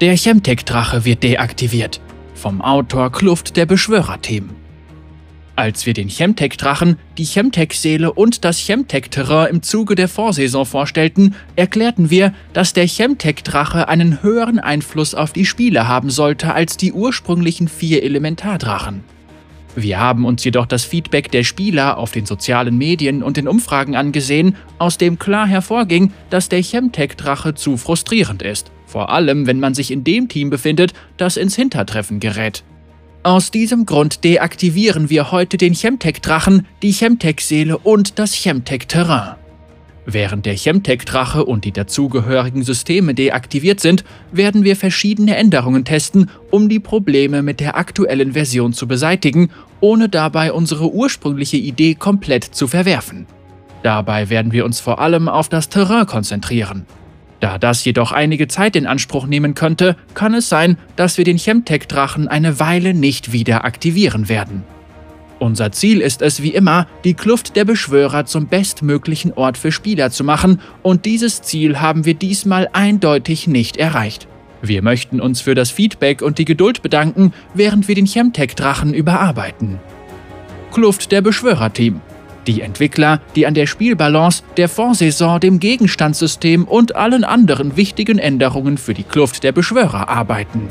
Der Chemtech-Drache wird deaktiviert. Vom Autor Kluft der Beschwörer-Team. Als wir den Chemtech-Drachen, die Chemtech-Seele und das Chemtech-Terrain im Zuge der Vorsaison vorstellten, erklärten wir, dass der Chemtech-Drache einen höheren Einfluss auf die Spiele haben sollte als die ursprünglichen vier Elementardrachen. Wir haben uns jedoch das Feedback der Spieler auf den sozialen Medien und den Umfragen angesehen, aus dem klar hervorging, dass der Chemtech-Drache zu frustrierend ist, vor allem wenn man sich in dem Team befindet, das ins Hintertreffen gerät. Aus diesem Grund deaktivieren wir heute den Chemtech-Drachen, die Chemtech-Seele und das Chemtech-Terrain. Während der Chemtech-Drache und die dazugehörigen Systeme deaktiviert sind, werden wir verschiedene Änderungen testen, um die Probleme mit der aktuellen Version zu beseitigen, ohne dabei unsere ursprüngliche Idee komplett zu verwerfen. Dabei werden wir uns vor allem auf das Terrain konzentrieren. Da das jedoch einige Zeit in Anspruch nehmen könnte, kann es sein, dass wir den Chemtech-Drachen eine Weile nicht wieder aktivieren werden. Unser Ziel ist es wie immer, die Kluft der Beschwörer zum bestmöglichen Ort für Spieler zu machen und dieses Ziel haben wir diesmal eindeutig nicht erreicht. Wir möchten uns für das Feedback und die Geduld bedanken, während wir den Chemtech-Drachen überarbeiten. Kluft der Beschwörer-Team die Entwickler, die an der Spielbalance, der Vorsaison, dem Gegenstandssystem und allen anderen wichtigen Änderungen für die Kluft der Beschwörer arbeiten.